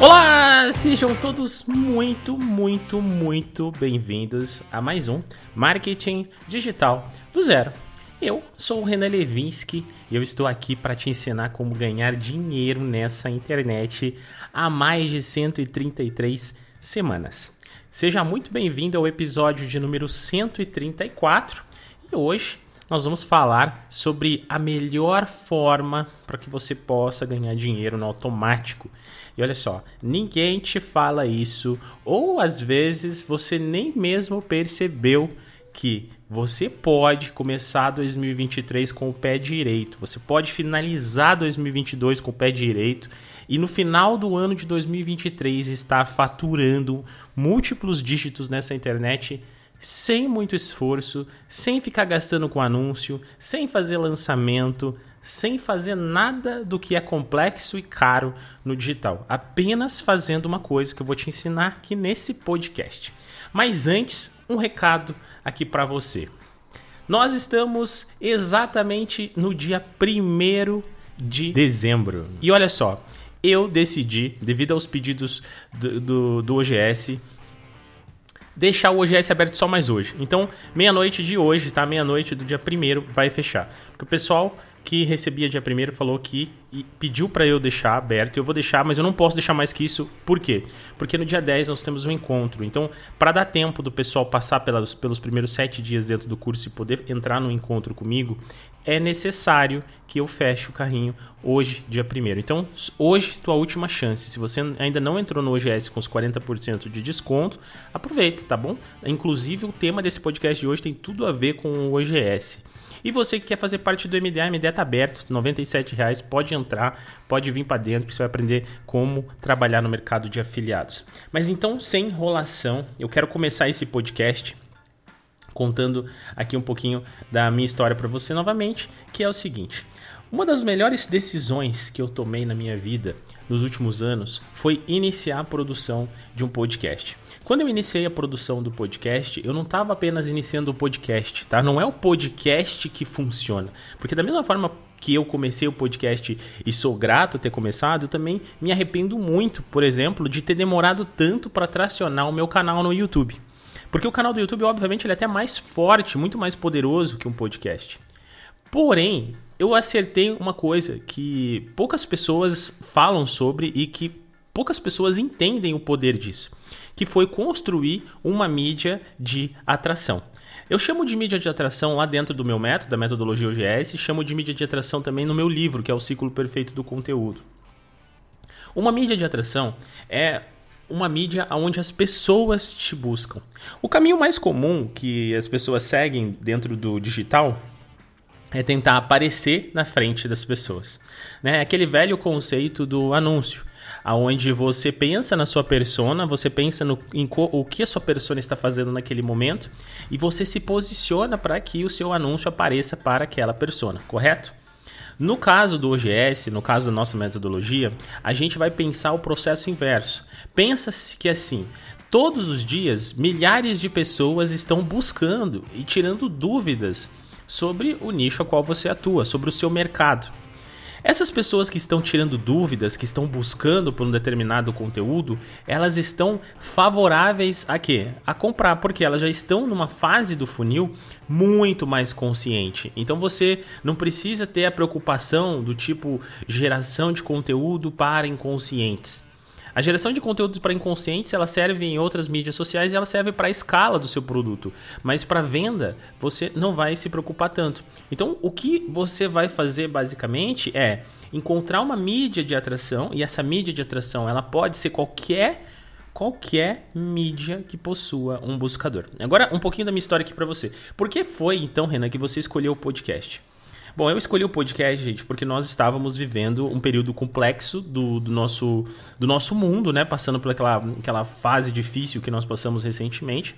Olá, sejam todos muito, muito, muito bem-vindos a mais um Marketing Digital do Zero. Eu sou o Renan Levinsky e eu estou aqui para te ensinar como ganhar dinheiro nessa internet há mais de 133 semanas. Seja muito bem-vindo ao episódio de número 134 e hoje nós vamos falar sobre a melhor forma para que você possa ganhar dinheiro no automático. E olha só, ninguém te fala isso, ou às vezes você nem mesmo percebeu que você pode começar 2023 com o pé direito, você pode finalizar 2022 com o pé direito e no final do ano de 2023 estar faturando múltiplos dígitos nessa internet sem muito esforço, sem ficar gastando com anúncio, sem fazer lançamento, sem fazer nada do que é complexo e caro no digital, apenas fazendo uma coisa que eu vou te ensinar aqui nesse podcast. Mas antes, um recado aqui para você. Nós estamos exatamente no dia 1 de dezembro. E olha só, eu decidi, devido aos pedidos do, do, do OGS, deixar o OGS aberto só mais hoje. Então, meia-noite de hoje, tá? Meia-noite do dia 1 vai fechar. Porque o pessoal que recebia dia 1 falou que pediu para eu deixar aberto. Eu vou deixar, mas eu não posso deixar mais que isso. Por quê? Porque no dia 10 nós temos um encontro. Então, para dar tempo do pessoal passar pelas, pelos primeiros sete dias dentro do curso e poder entrar no encontro comigo, é necessário que eu feche o carrinho hoje, dia 1 Então, hoje, tua última chance. Se você ainda não entrou no OGS com os 40% de desconto, aproveita, tá bom? Inclusive, o tema desse podcast de hoje tem tudo a ver com o OGS. E você que quer fazer parte do MDA, MDA tá aberto, R$ 97,00, pode entrar, pode vir para dentro, que você vai aprender como trabalhar no mercado de afiliados. Mas então, sem enrolação, eu quero começar esse podcast contando aqui um pouquinho da minha história para você novamente, que é o seguinte: uma das melhores decisões que eu tomei na minha vida nos últimos anos foi iniciar a produção de um podcast. Quando eu iniciei a produção do podcast, eu não estava apenas iniciando o podcast, tá? Não é o podcast que funciona. Porque da mesma forma que eu comecei o podcast e sou grato ter começado, eu também me arrependo muito, por exemplo, de ter demorado tanto para tracionar o meu canal no YouTube. Porque o canal do YouTube, obviamente, ele é até mais forte, muito mais poderoso que um podcast. Porém, eu acertei uma coisa que poucas pessoas falam sobre e que poucas pessoas entendem o poder disso, que foi construir uma mídia de atração. Eu chamo de mídia de atração lá dentro do meu método, da metodologia OGS, e chamo de mídia de atração também no meu livro, que é o Ciclo Perfeito do Conteúdo. Uma mídia de atração é uma mídia onde as pessoas te buscam. O caminho mais comum que as pessoas seguem dentro do digital é tentar aparecer na frente das pessoas. Né? Aquele velho conceito do anúncio, aonde você pensa na sua persona, você pensa no, em o que a sua persona está fazendo naquele momento e você se posiciona para que o seu anúncio apareça para aquela persona, correto? No caso do OGS, no caso da nossa metodologia, a gente vai pensar o processo inverso. Pensa-se que assim, todos os dias milhares de pessoas estão buscando e tirando dúvidas sobre o nicho a qual você atua, sobre o seu mercado. Essas pessoas que estão tirando dúvidas, que estão buscando por um determinado conteúdo, elas estão favoráveis a quê? A comprar, porque elas já estão numa fase do funil muito mais consciente. Então você não precisa ter a preocupação do tipo geração de conteúdo para inconscientes. A geração de conteúdos para inconscientes ela serve em outras mídias sociais e ela serve para a escala do seu produto, mas para venda você não vai se preocupar tanto. Então, o que você vai fazer basicamente é encontrar uma mídia de atração e essa mídia de atração ela pode ser qualquer qualquer mídia que possua um buscador. Agora, um pouquinho da minha história aqui para você. Por que foi então, Renan, que você escolheu o podcast? Bom, eu escolhi o podcast, gente, porque nós estávamos vivendo um período complexo do, do, nosso, do nosso mundo, né? Passando por aquela, aquela fase difícil que nós passamos recentemente.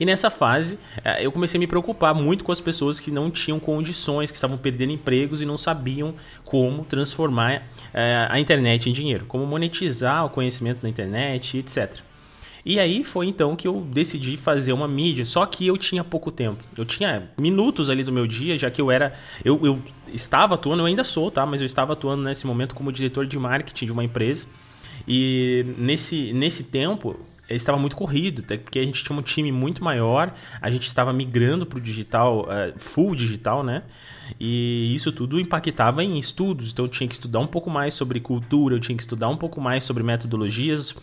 E nessa fase, eh, eu comecei a me preocupar muito com as pessoas que não tinham condições, que estavam perdendo empregos e não sabiam como transformar é, a internet em dinheiro, como monetizar o conhecimento na internet, etc. E aí foi então que eu decidi fazer uma mídia, só que eu tinha pouco tempo. Eu tinha minutos ali do meu dia, já que eu era. Eu, eu estava atuando, eu ainda sou, tá? Mas eu estava atuando nesse momento como diretor de marketing de uma empresa. E nesse, nesse tempo, estava muito corrido, até porque a gente tinha um time muito maior, a gente estava migrando para o digital, uh, full digital, né? E isso tudo impactava em estudos, então eu tinha que estudar um pouco mais sobre cultura, eu tinha que estudar um pouco mais sobre metodologias uh,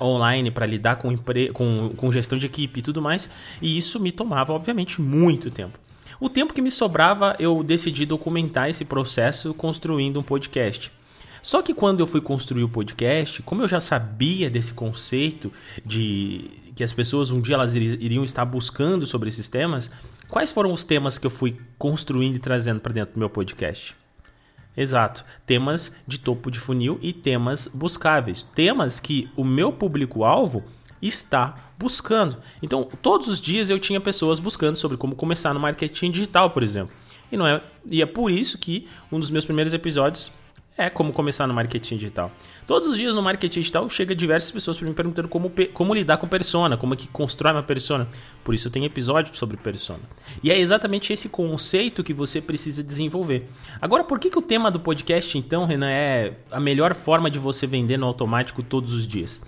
online para lidar com, com, com gestão de equipe e tudo mais, e isso me tomava, obviamente, muito tempo. O tempo que me sobrava, eu decidi documentar esse processo construindo um podcast. Só que quando eu fui construir o podcast, como eu já sabia desse conceito de que as pessoas um dia elas iriam estar buscando sobre esses temas, quais foram os temas que eu fui construindo e trazendo para dentro do meu podcast? Exato, temas de topo de funil e temas buscáveis, temas que o meu público-alvo está buscando. Então, todos os dias eu tinha pessoas buscando sobre como começar no marketing digital, por exemplo. E não é, e é por isso que um dos meus primeiros episódios é como começar no marketing digital. Todos os dias no marketing digital chega diversas pessoas para me perguntando como, como lidar com persona, como é que constrói uma persona. Por isso tem episódio sobre persona. E é exatamente esse conceito que você precisa desenvolver. Agora, por que, que o tema do podcast, então, Renan, é a melhor forma de você vender no automático todos os dias?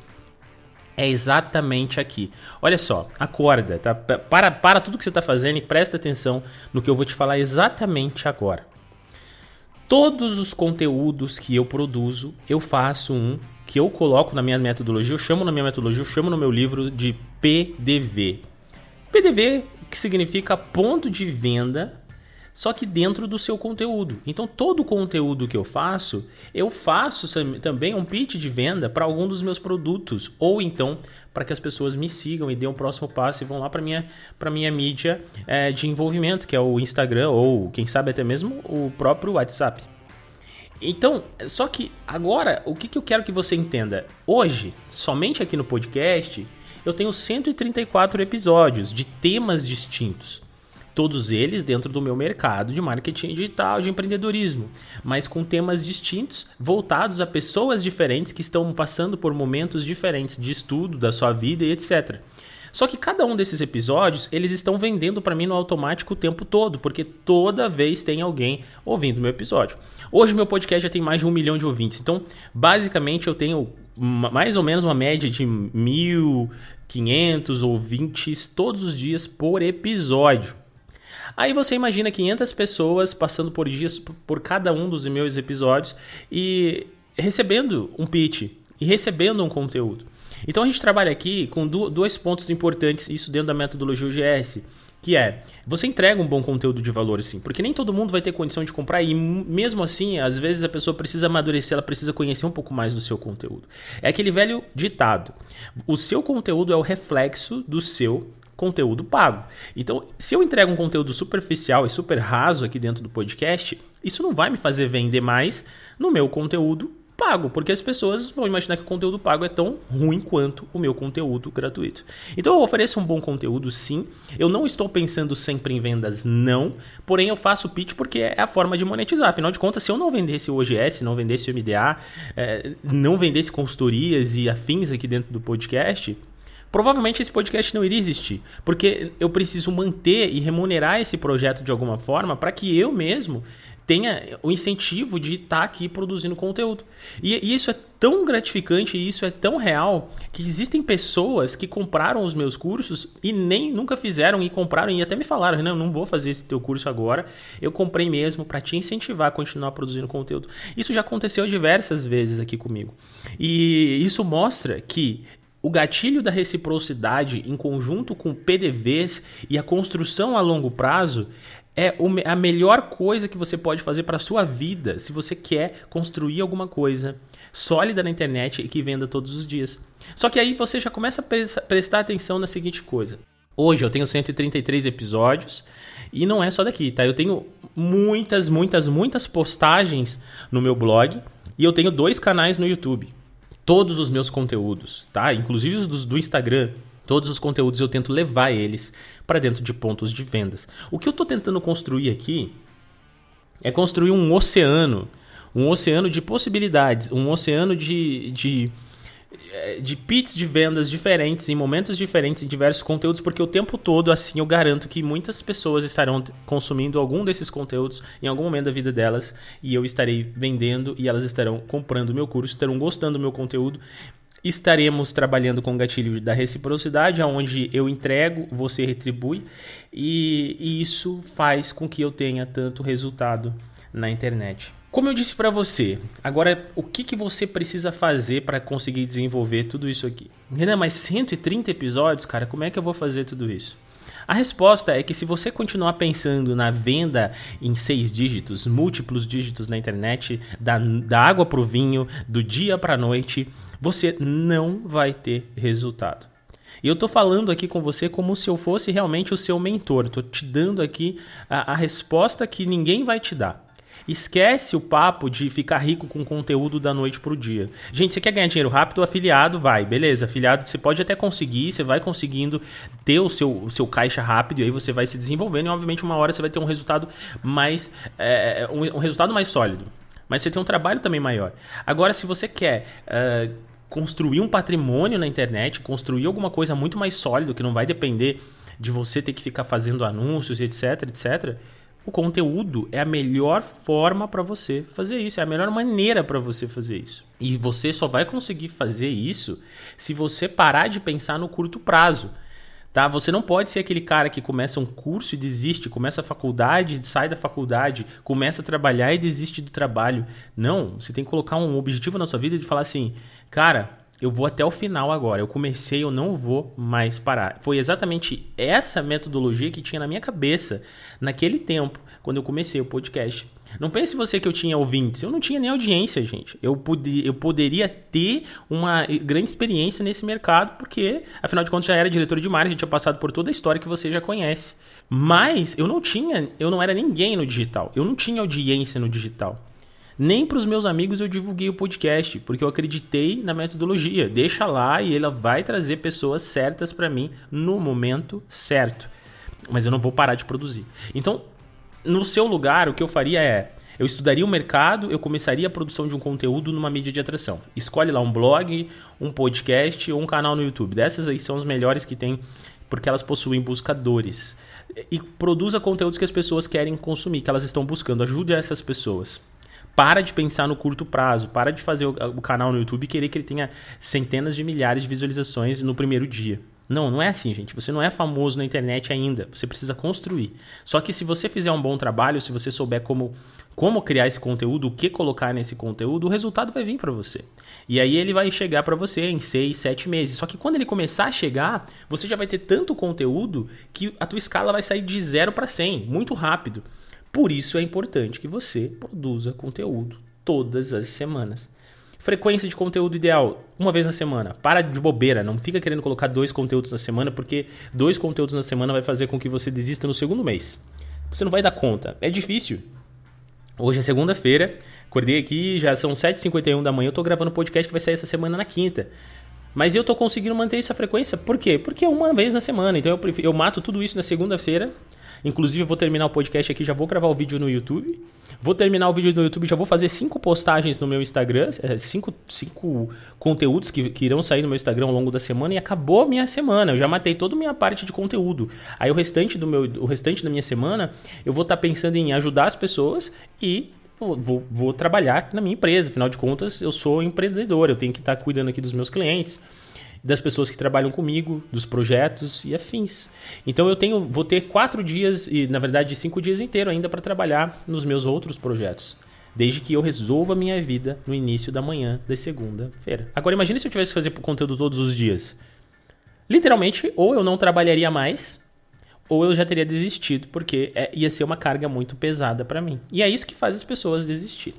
É exatamente aqui. Olha só, acorda, tá? Para, para tudo que você está fazendo e presta atenção no que eu vou te falar exatamente agora. Todos os conteúdos que eu produzo, eu faço um que eu coloco na minha metodologia, eu chamo na minha metodologia, eu chamo no meu livro de PDV. PDV que significa ponto de venda só que dentro do seu conteúdo. Então, todo o conteúdo que eu faço, eu faço também um pitch de venda para algum dos meus produtos, ou então para que as pessoas me sigam e dêem o um próximo passo e vão lá para minha para minha mídia é, de envolvimento, que é o Instagram ou quem sabe até mesmo o próprio WhatsApp. Então, só que agora, o que, que eu quero que você entenda? Hoje, somente aqui no podcast, eu tenho 134 episódios de temas distintos todos eles dentro do meu mercado de marketing digital, de empreendedorismo, mas com temas distintos, voltados a pessoas diferentes que estão passando por momentos diferentes de estudo da sua vida e etc. Só que cada um desses episódios, eles estão vendendo para mim no automático o tempo todo, porque toda vez tem alguém ouvindo meu episódio. Hoje meu podcast já tem mais de um milhão de ouvintes, então basicamente eu tenho mais ou menos uma média de 1.500 ouvintes todos os dias por episódio. Aí você imagina 500 pessoas passando por dias por cada um dos meus episódios e recebendo um pitch e recebendo um conteúdo. Então a gente trabalha aqui com dois pontos importantes, isso dentro da metodologia UGS, que é, você entrega um bom conteúdo de valor sim, porque nem todo mundo vai ter condição de comprar e mesmo assim, às vezes a pessoa precisa amadurecer, ela precisa conhecer um pouco mais do seu conteúdo. É aquele velho ditado: o seu conteúdo é o reflexo do seu conteúdo pago. Então, se eu entrego um conteúdo superficial e super raso aqui dentro do podcast, isso não vai me fazer vender mais no meu conteúdo pago, porque as pessoas vão imaginar que o conteúdo pago é tão ruim quanto o meu conteúdo gratuito. Então eu ofereço um bom conteúdo, sim. Eu não estou pensando sempre em vendas, não. Porém, eu faço pitch porque é a forma de monetizar. Afinal de contas, se eu não vendesse o OGS, não vendesse o MDA, é, não vendesse consultorias e afins aqui dentro do podcast, provavelmente esse podcast não iria existir, porque eu preciso manter e remunerar esse projeto de alguma forma para que eu mesmo tenha o incentivo de estar tá aqui produzindo conteúdo. E, e, isso é tão gratificante e isso é tão real que existem pessoas que compraram os meus cursos e nem nunca fizeram e compraram e até me falaram, não, não vou fazer esse teu curso agora. Eu comprei mesmo para te incentivar a continuar produzindo conteúdo. Isso já aconteceu diversas vezes aqui comigo. E isso mostra que o gatilho da reciprocidade em conjunto com PDVs e a construção a longo prazo é a melhor coisa que você pode fazer para a sua vida se você quer construir alguma coisa sólida na internet e que venda todos os dias. Só que aí você já começa a prestar atenção na seguinte coisa. Hoje eu tenho 133 episódios e não é só daqui, tá? Eu tenho muitas, muitas, muitas postagens no meu blog e eu tenho dois canais no YouTube todos os meus conteúdos, tá? Inclusive os do, do Instagram. Todos os conteúdos eu tento levar eles para dentro de pontos de vendas. O que eu estou tentando construir aqui é construir um oceano, um oceano de possibilidades, um oceano de, de de pits de vendas diferentes, em momentos diferentes, em diversos conteúdos, porque o tempo todo, assim, eu garanto que muitas pessoas estarão consumindo algum desses conteúdos em algum momento da vida delas e eu estarei vendendo e elas estarão comprando meu curso, estarão gostando do meu conteúdo. Estaremos trabalhando com o gatilho da reciprocidade, onde eu entrego, você retribui, e, e isso faz com que eu tenha tanto resultado na internet. Como eu disse para você, agora o que, que você precisa fazer para conseguir desenvolver tudo isso aqui? Renan, mas 130 episódios, cara, como é que eu vou fazer tudo isso? A resposta é que se você continuar pensando na venda em seis dígitos, múltiplos dígitos na internet, da, da água para o vinho, do dia para a noite, você não vai ter resultado. E eu estou falando aqui com você como se eu fosse realmente o seu mentor. Estou te dando aqui a, a resposta que ninguém vai te dar. Esquece o papo de ficar rico com conteúdo da noite pro dia. Gente, você quer ganhar dinheiro rápido? Afiliado vai, beleza. Afiliado você pode até conseguir, você vai conseguindo ter o seu, o seu caixa rápido e aí você vai se desenvolvendo e obviamente uma hora você vai ter um resultado mais. É, um, um, resultado mais sólido. Mas você tem um trabalho também maior. Agora, se você quer. Uh, construir um patrimônio na internet, construir alguma coisa muito mais sólida que não vai depender de você ter que ficar fazendo anúncios, etc, etc o conteúdo é a melhor forma para você fazer isso, é a melhor maneira para você fazer isso. E você só vai conseguir fazer isso se você parar de pensar no curto prazo. Tá? Você não pode ser aquele cara que começa um curso e desiste, começa a faculdade, sai da faculdade, começa a trabalhar e desiste do trabalho. Não, você tem que colocar um objetivo na sua vida de falar assim, cara, eu vou até o final agora. Eu comecei, eu não vou mais parar. Foi exatamente essa metodologia que tinha na minha cabeça naquele tempo, quando eu comecei o podcast. Não pense você que eu tinha ouvintes. Eu não tinha nem audiência, gente. Eu, pude, eu poderia ter uma grande experiência nesse mercado, porque, afinal de contas, já era diretor de marketing, tinha passado por toda a história que você já conhece. Mas eu não tinha, eu não era ninguém no digital. Eu não tinha audiência no digital. Nem para os meus amigos eu divulguei o podcast, porque eu acreditei na metodologia. Deixa lá e ela vai trazer pessoas certas para mim no momento certo. Mas eu não vou parar de produzir. Então, no seu lugar, o que eu faria é eu estudaria o mercado, eu começaria a produção de um conteúdo numa mídia de atração. Escolhe lá um blog, um podcast ou um canal no YouTube. Dessas aí são os melhores que tem, porque elas possuem buscadores. E produza conteúdos que as pessoas querem consumir, que elas estão buscando. Ajude essas pessoas. Para de pensar no curto prazo, para de fazer o, o canal no YouTube e querer que ele tenha centenas de milhares de visualizações no primeiro dia. Não, não é assim, gente. Você não é famoso na internet ainda. Você precisa construir. Só que se você fizer um bom trabalho, se você souber como, como criar esse conteúdo, o que colocar nesse conteúdo, o resultado vai vir para você. E aí ele vai chegar para você em 6, 7 meses. Só que quando ele começar a chegar, você já vai ter tanto conteúdo que a tua escala vai sair de 0 para 100, muito rápido. Por isso é importante que você produza conteúdo todas as semanas. Frequência de conteúdo ideal, uma vez na semana. Para de bobeira, não fica querendo colocar dois conteúdos na semana, porque dois conteúdos na semana vai fazer com que você desista no segundo mês. Você não vai dar conta. É difícil. Hoje é segunda-feira, acordei aqui, já são 7h51 da manhã, eu tô gravando um podcast que vai sair essa semana na quinta. Mas eu tô conseguindo manter essa frequência, por quê? Porque é uma vez na semana, então eu, prefiro, eu mato tudo isso na segunda-feira Inclusive, eu vou terminar o podcast aqui, já vou gravar o vídeo no YouTube. Vou terminar o vídeo no YouTube, já vou fazer cinco postagens no meu Instagram, é, cinco, cinco conteúdos que, que irão sair no meu Instagram ao longo da semana e acabou a minha semana. Eu já matei toda a minha parte de conteúdo. Aí o restante do meu, o restante da minha semana, eu vou estar tá pensando em ajudar as pessoas e Vou, vou, trabalhar na minha empresa. Afinal de contas, eu sou empreendedor, eu tenho que estar cuidando aqui dos meus clientes das pessoas que trabalham comigo, dos projetos e afins. Então eu tenho, vou ter quatro dias e na verdade cinco dias inteiro ainda para trabalhar nos meus outros projetos. Desde que eu resolva a minha vida no início da manhã da segunda-feira. Agora imagine se eu tivesse que fazer conteúdo todos os dias. Literalmente, ou eu não trabalharia mais, ou eu já teria desistido, porque é, ia ser uma carga muito pesada para mim. E é isso que faz as pessoas desistirem.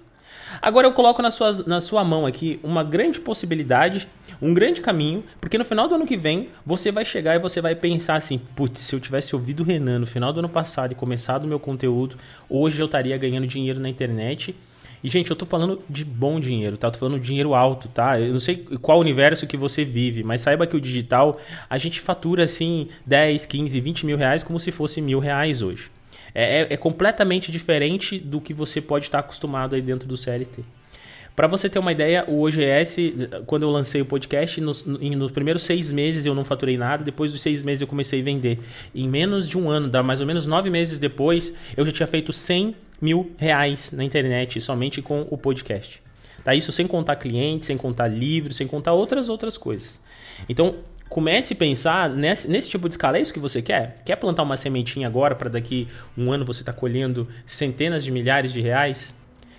Agora eu coloco na sua, na sua mão aqui uma grande possibilidade, um grande caminho, porque no final do ano que vem você vai chegar e você vai pensar assim: putz, se eu tivesse ouvido o Renan no final do ano passado e começado o meu conteúdo, hoje eu estaria ganhando dinheiro na internet. E, gente, eu tô falando de bom dinheiro, tá? Eu tô falando de dinheiro alto, tá? Eu não sei qual universo que você vive, mas saiba que o digital, a gente fatura, assim, 10, 15, 20 mil reais como se fosse mil reais hoje. É, é, é completamente diferente do que você pode estar acostumado aí dentro do CLT. Para você ter uma ideia, o OGS, quando eu lancei o podcast, nos, nos, primeiros seis meses eu não faturei nada, depois dos seis meses eu comecei a vender. Em menos de um ano, dá mais ou menos nove meses depois, eu já tinha feito 100 mil reais na internet, somente com o podcast. Tá? Isso sem contar clientes, sem contar livros, sem contar outras outras coisas. Então, comece a pensar nesse, nesse tipo de escala. É isso que você quer? Quer plantar uma sementinha agora para daqui um ano você estar tá colhendo centenas de milhares de reais?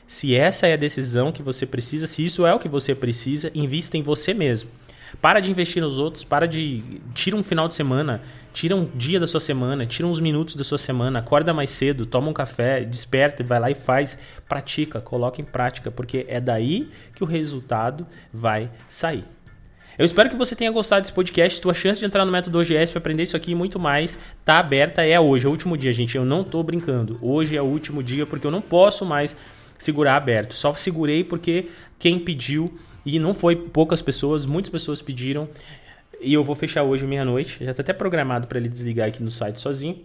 Se essa é a decisão que você precisa, se isso é o que você precisa, invista em você mesmo. Para de investir nos outros, para de. Tira um final de semana, tira um dia da sua semana, tira uns minutos da sua semana, acorda mais cedo, toma um café, desperta, vai lá e faz, pratica, coloca em prática, porque é daí que o resultado vai sair. Eu espero que você tenha gostado desse podcast. Tua chance de entrar no método OGS para aprender isso aqui e muito mais tá aberta. É hoje, é o último dia, gente. Eu não tô brincando. Hoje é o último dia porque eu não posso mais segurar aberto. Só segurei porque quem pediu e não foi poucas pessoas, muitas pessoas pediram. E eu vou fechar hoje meia-noite. Já está até programado para ele desligar aqui no site sozinho.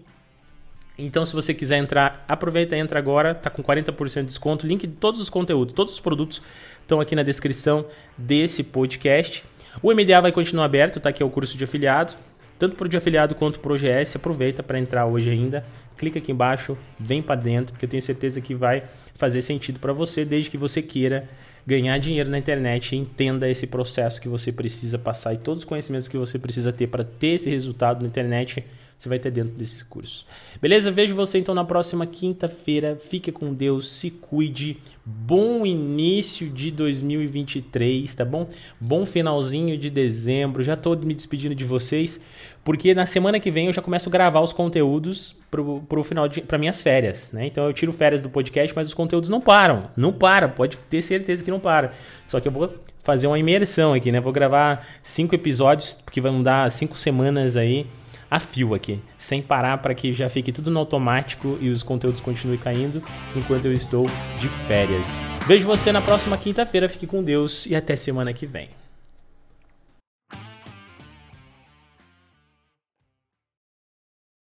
Então, se você quiser entrar, aproveita e entra agora. Tá com 40% de desconto. Link de todos os conteúdos, todos os produtos estão aqui na descrição desse podcast. O MDA vai continuar aberto, tá? Que é o curso de afiliado. Tanto para o de afiliado quanto para o OGS. Aproveita para entrar hoje ainda. Clica aqui embaixo, vem para dentro, porque eu tenho certeza que vai fazer sentido para você, desde que você queira ganhar dinheiro na internet entenda esse processo que você precisa passar e todos os conhecimentos que você precisa ter para ter esse resultado na internet você vai ter dentro desse curso. Beleza? Vejo você então na próxima quinta-feira. Fique com Deus, se cuide. Bom início de 2023, tá bom? Bom finalzinho de dezembro. Já estou me despedindo de vocês, porque na semana que vem eu já começo a gravar os conteúdos pro, pro final de para minhas férias, né? Então eu tiro férias do podcast, mas os conteúdos não param. Não para, pode ter certeza que não para. Só que eu vou fazer uma imersão aqui, né? Vou gravar cinco episódios, que vão dar cinco semanas aí a fio aqui, sem parar para que já fique tudo no automático e os conteúdos continuem caindo enquanto eu estou de férias. Vejo você na próxima quinta-feira, fique com Deus e até semana que vem.